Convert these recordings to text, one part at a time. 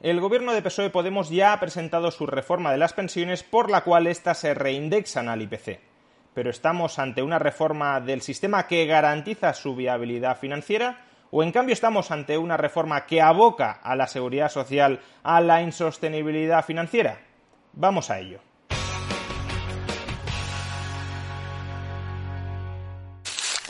El gobierno de PSOE Podemos ya ha presentado su reforma de las pensiones por la cual éstas se reindexan al IPC. Pero estamos ante una reforma del sistema que garantiza su viabilidad financiera o en cambio estamos ante una reforma que aboca a la seguridad social a la insostenibilidad financiera. Vamos a ello.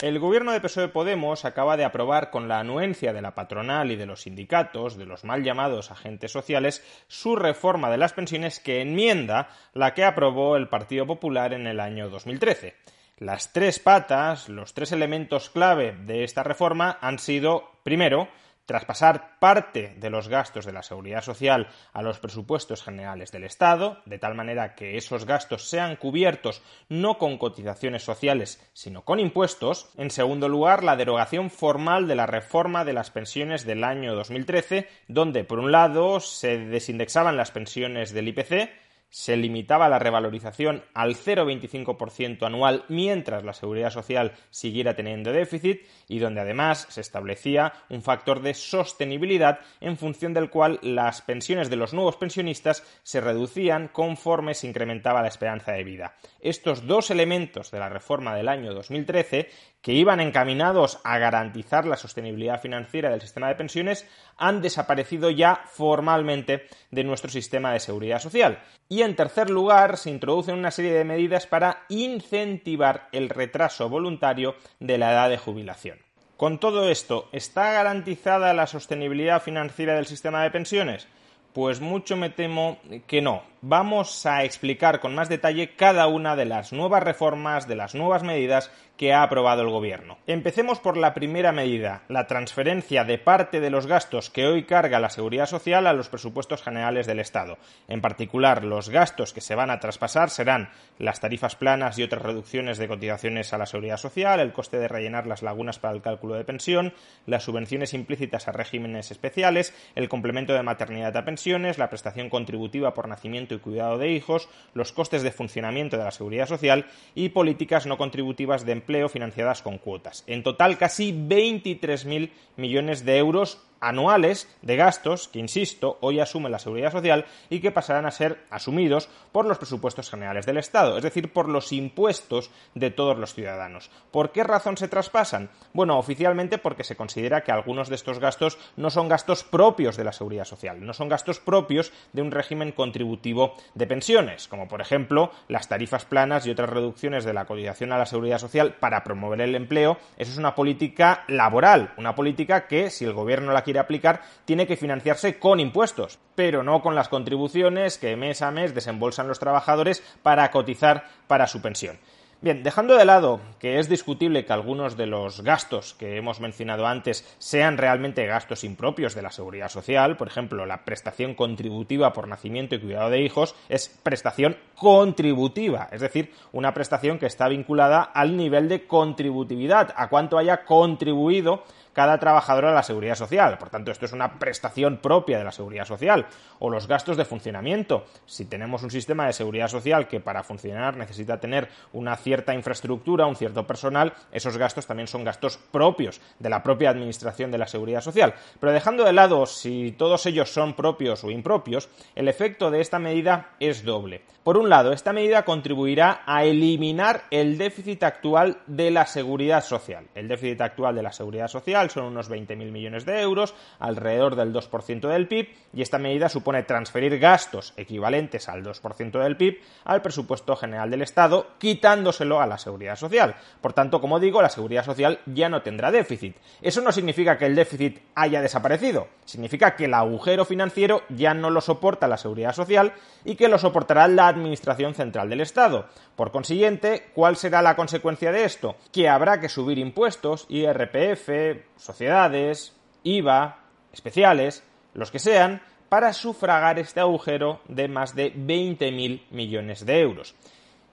El gobierno de PSOE Podemos acaba de aprobar con la anuencia de la patronal y de los sindicatos, de los mal llamados agentes sociales, su reforma de las pensiones que enmienda la que aprobó el Partido Popular en el año 2013. Las tres patas, los tres elementos clave de esta reforma han sido, primero, traspasar parte de los gastos de la seguridad social a los presupuestos generales del Estado, de tal manera que esos gastos sean cubiertos no con cotizaciones sociales, sino con impuestos. En segundo lugar, la derogación formal de la reforma de las pensiones del año 2013, donde, por un lado, se desindexaban las pensiones del IPC, se limitaba la revalorización al 0,25% anual mientras la seguridad social siguiera teniendo déficit y donde además se establecía un factor de sostenibilidad en función del cual las pensiones de los nuevos pensionistas se reducían conforme se incrementaba la esperanza de vida. Estos dos elementos de la reforma del año 2013 que iban encaminados a garantizar la sostenibilidad financiera del sistema de pensiones han desaparecido ya formalmente de nuestro sistema de seguridad social. Y en tercer lugar, se introducen una serie de medidas para incentivar el retraso voluntario de la edad de jubilación. Con todo esto, ¿está garantizada la sostenibilidad financiera del sistema de pensiones? Pues mucho me temo que no. Vamos a explicar con más detalle cada una de las nuevas reformas, de las nuevas medidas que ha aprobado el Gobierno. Empecemos por la primera medida, la transferencia de parte de los gastos que hoy carga la Seguridad Social a los presupuestos generales del Estado. En particular, los gastos que se van a traspasar serán las tarifas planas y otras reducciones de cotizaciones a la Seguridad Social, el coste de rellenar las lagunas para el cálculo de pensión, las subvenciones implícitas a regímenes especiales, el complemento de maternidad a pensiones, la prestación contributiva por nacimiento y cuidado de hijos, los costes de funcionamiento de la Seguridad Social y políticas no contributivas de empleo financiadas con cuotas. En total, casi 23.000 millones de euros anuales de gastos que, insisto, hoy asume la Seguridad Social y que pasarán a ser asumidos por los presupuestos generales del Estado, es decir, por los impuestos de todos los ciudadanos. ¿Por qué razón se traspasan? Bueno, oficialmente porque se considera que algunos de estos gastos no son gastos propios de la Seguridad Social, no son gastos propios de un régimen contributivo de pensiones, como por ejemplo las tarifas planas y otras reducciones de la cotización a la Seguridad Social para promover el empleo. Eso es una política laboral, una política que, si el gobierno la quiere aplicar tiene que financiarse con impuestos, pero no con las contribuciones que mes a mes desembolsan los trabajadores para cotizar para su pensión. Bien, dejando de lado que es discutible que algunos de los gastos que hemos mencionado antes sean realmente gastos impropios de la seguridad social, por ejemplo, la prestación contributiva por nacimiento y cuidado de hijos es prestación contributiva, es decir, una prestación que está vinculada al nivel de contributividad, a cuánto haya contribuido cada trabajador a la seguridad social. Por tanto, esto es una prestación propia de la seguridad social. O los gastos de funcionamiento. Si tenemos un sistema de seguridad social que para funcionar necesita tener una cierta infraestructura, un cierto personal, esos gastos también son gastos propios de la propia administración de la seguridad social. Pero dejando de lado si todos ellos son propios o impropios, el efecto de esta medida es doble. Por un lado, esta medida contribuirá a eliminar el déficit actual de la seguridad social. El déficit actual de la seguridad social son unos 20.000 millones de euros, alrededor del 2% del PIB, y esta medida supone transferir gastos equivalentes al 2% del PIB al presupuesto general del Estado, quitándoselo a la seguridad social. Por tanto, como digo, la seguridad social ya no tendrá déficit. Eso no significa que el déficit haya desaparecido, significa que el agujero financiero ya no lo soporta la seguridad social y que lo soportará la Administración Central del Estado. Por consiguiente, ¿cuál será la consecuencia de esto? Que habrá que subir impuestos, IRPF, sociedades, IVA, especiales, los que sean, para sufragar este agujero de más de 20.000 millones de euros.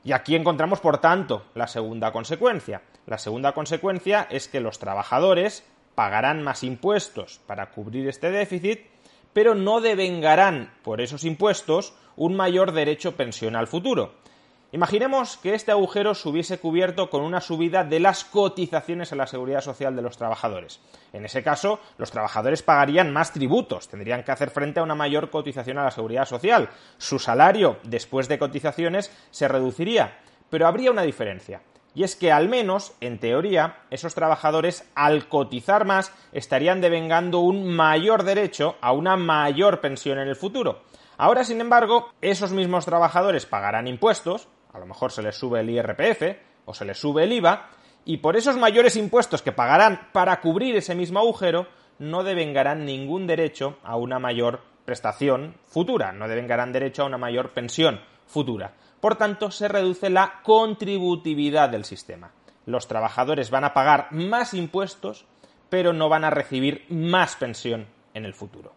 Y aquí encontramos, por tanto, la segunda consecuencia. La segunda consecuencia es que los trabajadores pagarán más impuestos para cubrir este déficit, pero no devengarán por esos impuestos un mayor derecho pensional futuro. Imaginemos que este agujero se hubiese cubierto con una subida de las cotizaciones a la seguridad social de los trabajadores. En ese caso, los trabajadores pagarían más tributos, tendrían que hacer frente a una mayor cotización a la seguridad social. Su salario, después de cotizaciones, se reduciría. Pero habría una diferencia. Y es que al menos, en teoría, esos trabajadores, al cotizar más, estarían devengando un mayor derecho a una mayor pensión en el futuro. Ahora, sin embargo, esos mismos trabajadores pagarán impuestos, a lo mejor se les sube el IRPF o se les sube el IVA, y por esos mayores impuestos que pagarán para cubrir ese mismo agujero, no devengarán ningún derecho a una mayor prestación futura, no devengarán derecho a una mayor pensión futura. Por tanto, se reduce la contributividad del sistema. Los trabajadores van a pagar más impuestos, pero no van a recibir más pensión en el futuro.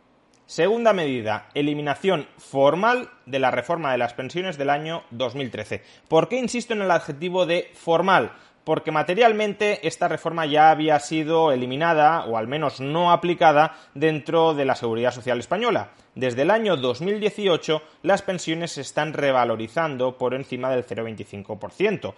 Segunda medida, eliminación formal de la reforma de las pensiones del año 2013. ¿Por qué insisto en el adjetivo de formal? Porque materialmente esta reforma ya había sido eliminada, o al menos no aplicada, dentro de la Seguridad Social Española. Desde el año 2018 las pensiones se están revalorizando por encima del 0,25%.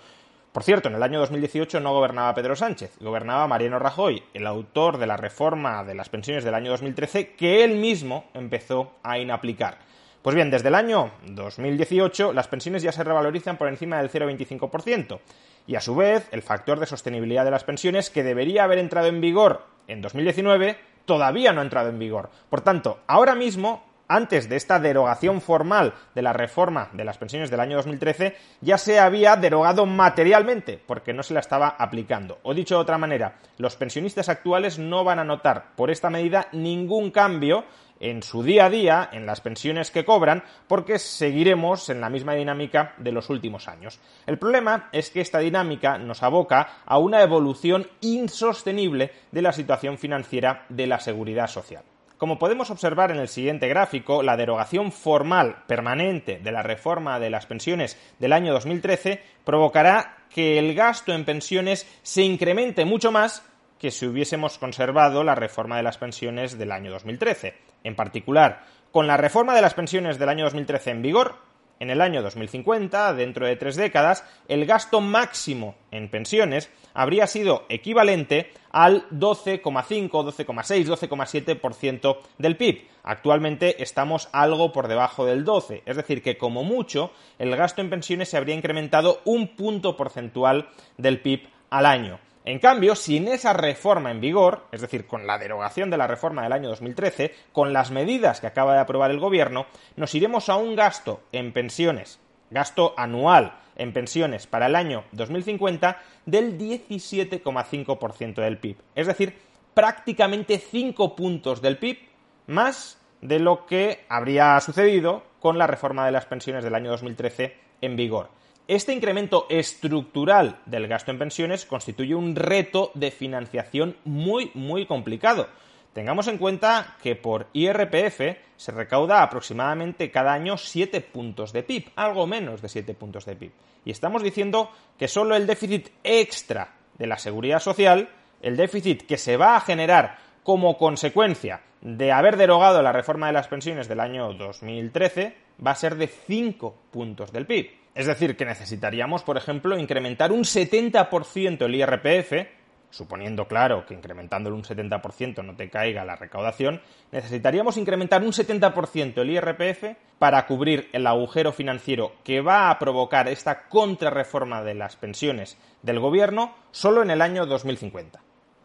Por cierto, en el año 2018 no gobernaba Pedro Sánchez, gobernaba Mariano Rajoy, el autor de la reforma de las pensiones del año 2013 que él mismo empezó a inaplicar. Pues bien, desde el año 2018 las pensiones ya se revalorizan por encima del 0,25% y a su vez el factor de sostenibilidad de las pensiones que debería haber entrado en vigor en 2019 todavía no ha entrado en vigor. Por tanto, ahora mismo antes de esta derogación formal de la reforma de las pensiones del año 2013, ya se había derogado materialmente, porque no se la estaba aplicando. O dicho de otra manera, los pensionistas actuales no van a notar por esta medida ningún cambio en su día a día, en las pensiones que cobran, porque seguiremos en la misma dinámica de los últimos años. El problema es que esta dinámica nos aboca a una evolución insostenible de la situación financiera de la seguridad social. Como podemos observar en el siguiente gráfico, la derogación formal permanente de la reforma de las pensiones del año 2013 provocará que el gasto en pensiones se incremente mucho más que si hubiésemos conservado la reforma de las pensiones del año 2013. En particular, con la reforma de las pensiones del año 2013 en vigor, en el año 2050, dentro de tres décadas, el gasto máximo en pensiones habría sido equivalente al 12,5, 12,6, 12,7% del PIB. Actualmente estamos algo por debajo del 12, es decir, que como mucho el gasto en pensiones se habría incrementado un punto porcentual del PIB al año. En cambio, sin esa reforma en vigor, es decir, con la derogación de la reforma del año 2013, con las medidas que acaba de aprobar el Gobierno, nos iremos a un gasto en pensiones, gasto anual en pensiones para el año 2050 del 17,5% del PIB. Es decir, prácticamente 5 puntos del PIB más de lo que habría sucedido con la reforma de las pensiones del año 2013 en vigor. Este incremento estructural del gasto en pensiones constituye un reto de financiación muy, muy complicado. Tengamos en cuenta que por IRPF se recauda aproximadamente cada año 7 puntos de PIB, algo menos de 7 puntos de PIB. Y estamos diciendo que solo el déficit extra de la seguridad social, el déficit que se va a generar como consecuencia de haber derogado la reforma de las pensiones del año 2013, va a ser de 5 puntos del PIB. Es decir, que necesitaríamos, por ejemplo, incrementar un 70% el IRPF, suponiendo, claro, que incrementándolo un 70% no te caiga la recaudación, necesitaríamos incrementar un 70% el IRPF para cubrir el agujero financiero que va a provocar esta contrarreforma de las pensiones del gobierno solo en el año 2050.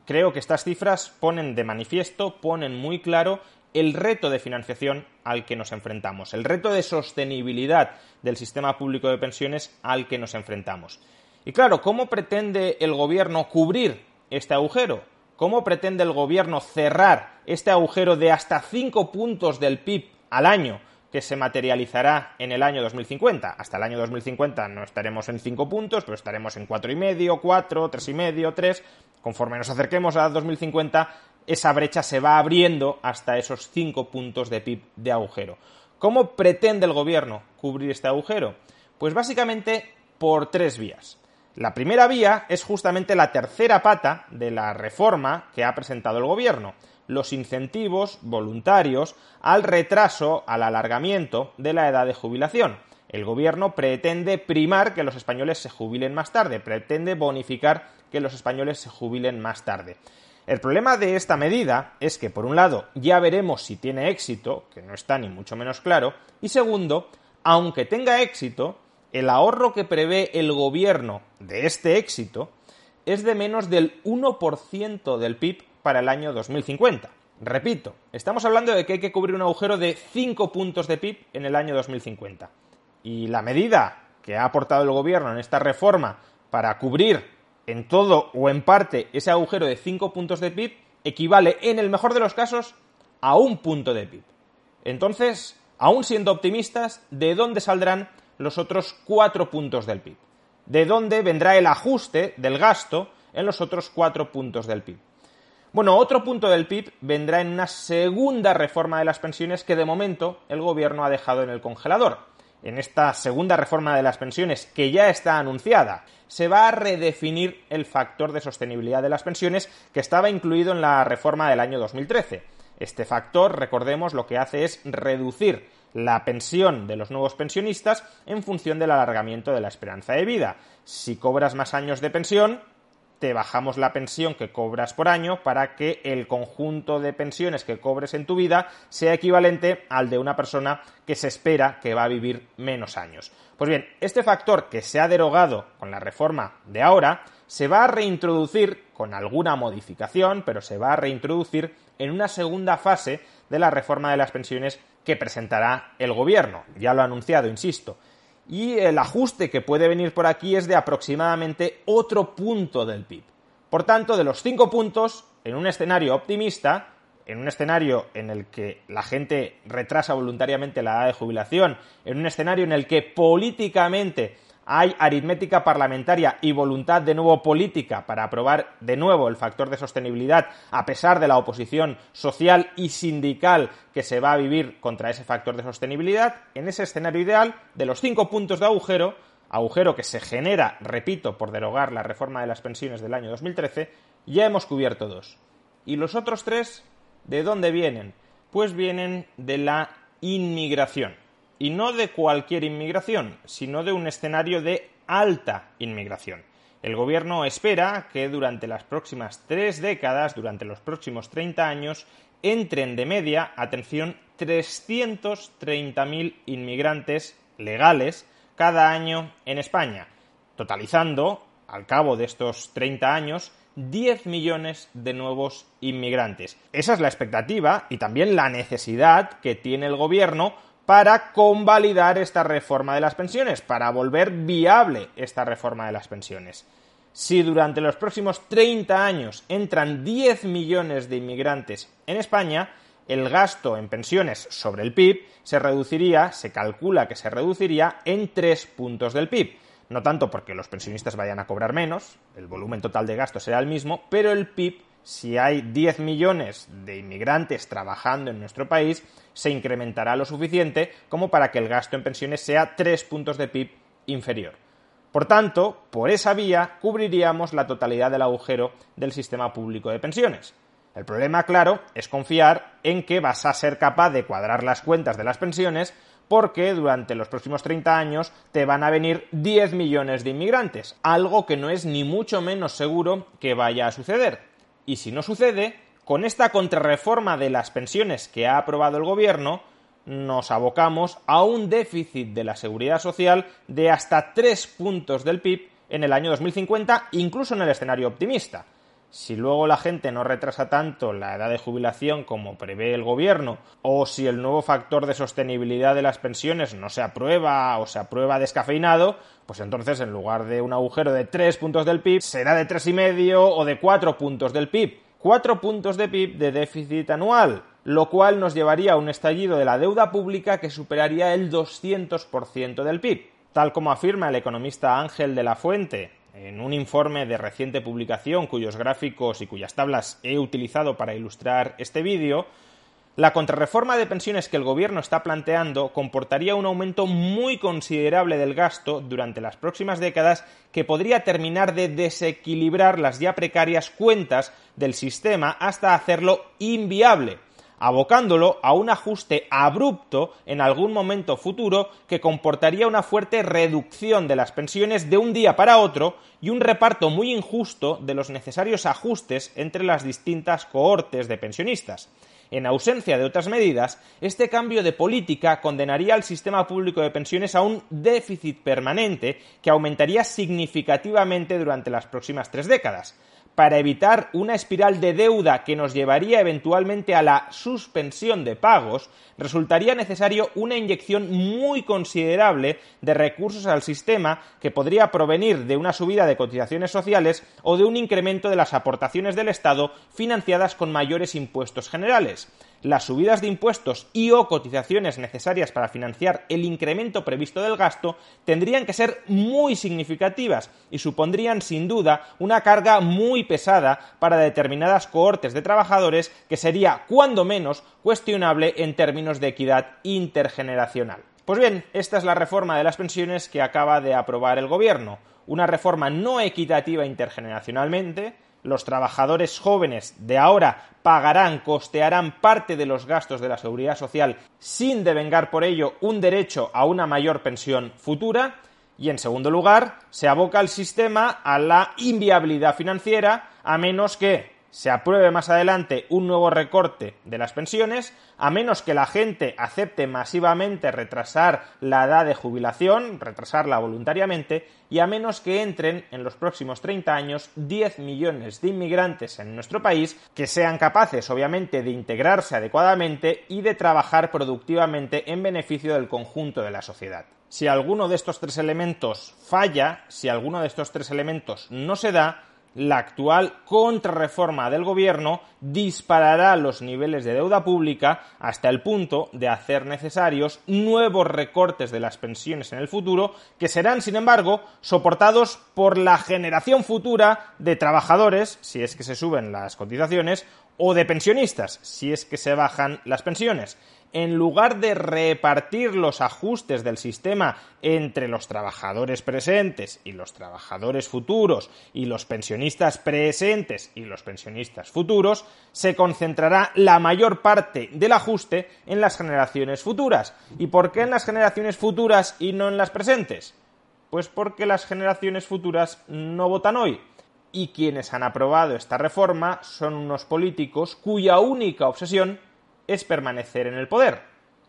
Creo que estas cifras ponen de manifiesto, ponen muy claro el reto de financiación al que nos enfrentamos, el reto de sostenibilidad del sistema público de pensiones al que nos enfrentamos. Y claro, ¿cómo pretende el gobierno cubrir este agujero? ¿Cómo pretende el gobierno cerrar este agujero de hasta 5 puntos del PIB al año que se materializará en el año 2050? Hasta el año 2050 no estaremos en 5 puntos, pero estaremos en 4,5, 4, 3,5, 3. Conforme nos acerquemos a 2050, esa brecha se va abriendo hasta esos 5 puntos de PIB de agujero. ¿Cómo pretende el gobierno cubrir este agujero? Pues básicamente por tres vías. La primera vía es justamente la tercera pata de la reforma que ha presentado el gobierno, los incentivos voluntarios al retraso, al alargamiento de la edad de jubilación. El gobierno pretende primar que los españoles se jubilen más tarde, pretende bonificar que los españoles se jubilen más tarde. El problema de esta medida es que, por un lado, ya veremos si tiene éxito, que no está ni mucho menos claro, y segundo, aunque tenga éxito, el ahorro que prevé el gobierno de este éxito es de menos del 1% del PIB para el año 2050. Repito, estamos hablando de que hay que cubrir un agujero de 5 puntos de PIB en el año 2050. Y la medida que ha aportado el gobierno en esta reforma para cubrir en todo o en parte ese agujero de 5 puntos de PIB equivale, en el mejor de los casos, a un punto de PIB. Entonces, aún siendo optimistas, ¿de dónde saldrán los otros 4 puntos del PIB? ¿De dónde vendrá el ajuste del gasto en los otros 4 puntos del PIB? Bueno, otro punto del PIB vendrá en una segunda reforma de las pensiones que de momento el gobierno ha dejado en el congelador en esta segunda reforma de las pensiones, que ya está anunciada, se va a redefinir el factor de sostenibilidad de las pensiones que estaba incluido en la reforma del año 2013. Este factor, recordemos, lo que hace es reducir la pensión de los nuevos pensionistas en función del alargamiento de la esperanza de vida. Si cobras más años de pensión, te bajamos la pensión que cobras por año para que el conjunto de pensiones que cobres en tu vida sea equivalente al de una persona que se espera que va a vivir menos años. Pues bien, este factor que se ha derogado con la reforma de ahora se va a reintroducir con alguna modificación, pero se va a reintroducir en una segunda fase de la reforma de las pensiones que presentará el gobierno. Ya lo ha anunciado, insisto y el ajuste que puede venir por aquí es de aproximadamente otro punto del PIB. Por tanto, de los cinco puntos, en un escenario optimista, en un escenario en el que la gente retrasa voluntariamente la edad de jubilación, en un escenario en el que políticamente hay aritmética parlamentaria y voluntad de nuevo política para aprobar de nuevo el factor de sostenibilidad a pesar de la oposición social y sindical que se va a vivir contra ese factor de sostenibilidad, en ese escenario ideal, de los cinco puntos de agujero, agujero que se genera, repito, por derogar la reforma de las pensiones del año 2013, ya hemos cubierto dos. ¿Y los otros tres de dónde vienen? Pues vienen de la inmigración y no de cualquier inmigración, sino de un escenario de alta inmigración. El gobierno espera que durante las próximas tres décadas, durante los próximos 30 años, entren de media, atención, 330.000 inmigrantes legales cada año en España, totalizando, al cabo de estos 30 años, 10 millones de nuevos inmigrantes. Esa es la expectativa y también la necesidad que tiene el gobierno para convalidar esta reforma de las pensiones, para volver viable esta reforma de las pensiones. Si durante los próximos 30 años entran 10 millones de inmigrantes en España, el gasto en pensiones sobre el PIB se reduciría, se calcula que se reduciría en 3 puntos del PIB. No tanto porque los pensionistas vayan a cobrar menos, el volumen total de gasto será el mismo, pero el PIB si hay 10 millones de inmigrantes trabajando en nuestro país, se incrementará lo suficiente como para que el gasto en pensiones sea 3 puntos de PIB inferior. Por tanto, por esa vía cubriríamos la totalidad del agujero del sistema público de pensiones. El problema, claro, es confiar en que vas a ser capaz de cuadrar las cuentas de las pensiones porque durante los próximos 30 años te van a venir 10 millones de inmigrantes, algo que no es ni mucho menos seguro que vaya a suceder. Y si no sucede, con esta contrarreforma de las pensiones que ha aprobado el gobierno, nos abocamos a un déficit de la seguridad social de hasta 3 puntos del PIB en el año 2050, incluso en el escenario optimista. Si luego la gente no retrasa tanto la edad de jubilación como prevé el gobierno, o si el nuevo factor de sostenibilidad de las pensiones no se aprueba o se aprueba descafeinado, pues entonces en lugar de un agujero de 3 puntos del PIB, será de tres y medio o de 4 puntos del PIB. 4 puntos de PIB de déficit anual, lo cual nos llevaría a un estallido de la deuda pública que superaría el 200% del PIB. Tal como afirma el economista Ángel de la Fuente en un informe de reciente publicación cuyos gráficos y cuyas tablas he utilizado para ilustrar este vídeo, la contrarreforma de pensiones que el gobierno está planteando comportaría un aumento muy considerable del gasto durante las próximas décadas que podría terminar de desequilibrar las ya precarias cuentas del sistema hasta hacerlo inviable abocándolo a un ajuste abrupto en algún momento futuro que comportaría una fuerte reducción de las pensiones de un día para otro y un reparto muy injusto de los necesarios ajustes entre las distintas cohortes de pensionistas. En ausencia de otras medidas, este cambio de política condenaría al sistema público de pensiones a un déficit permanente que aumentaría significativamente durante las próximas tres décadas para evitar una espiral de deuda que nos llevaría eventualmente a la suspensión de pagos, resultaría necesario una inyección muy considerable de recursos al sistema que podría provenir de una subida de cotizaciones sociales o de un incremento de las aportaciones del Estado financiadas con mayores impuestos generales las subidas de impuestos y o cotizaciones necesarias para financiar el incremento previsto del gasto tendrían que ser muy significativas y supondrían sin duda una carga muy pesada para determinadas cohortes de trabajadores que sería, cuando menos, cuestionable en términos de equidad intergeneracional. Pues bien, esta es la reforma de las pensiones que acaba de aprobar el Gobierno. Una reforma no equitativa intergeneracionalmente, los trabajadores jóvenes de ahora pagarán, costearán parte de los gastos de la seguridad social sin devengar por ello un derecho a una mayor pensión futura. Y en segundo lugar, se aboca el sistema a la inviabilidad financiera a menos que se apruebe más adelante un nuevo recorte de las pensiones, a menos que la gente acepte masivamente retrasar la edad de jubilación, retrasarla voluntariamente, y a menos que entren en los próximos 30 años 10 millones de inmigrantes en nuestro país que sean capaces, obviamente, de integrarse adecuadamente y de trabajar productivamente en beneficio del conjunto de la sociedad. Si alguno de estos tres elementos falla, si alguno de estos tres elementos no se da, la actual contrarreforma del gobierno disparará los niveles de deuda pública hasta el punto de hacer necesarios nuevos recortes de las pensiones en el futuro que serán, sin embargo, soportados por la generación futura de trabajadores, si es que se suben las cotizaciones, o de pensionistas, si es que se bajan las pensiones en lugar de repartir los ajustes del sistema entre los trabajadores presentes y los trabajadores futuros y los pensionistas presentes y los pensionistas futuros, se concentrará la mayor parte del ajuste en las generaciones futuras. ¿Y por qué en las generaciones futuras y no en las presentes? Pues porque las generaciones futuras no votan hoy. Y quienes han aprobado esta reforma son unos políticos cuya única obsesión es permanecer en el poder.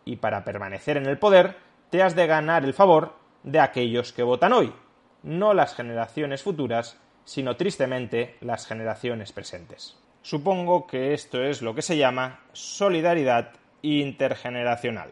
Y para permanecer en el poder, te has de ganar el favor de aquellos que votan hoy, no las generaciones futuras, sino tristemente las generaciones presentes. Supongo que esto es lo que se llama solidaridad intergeneracional.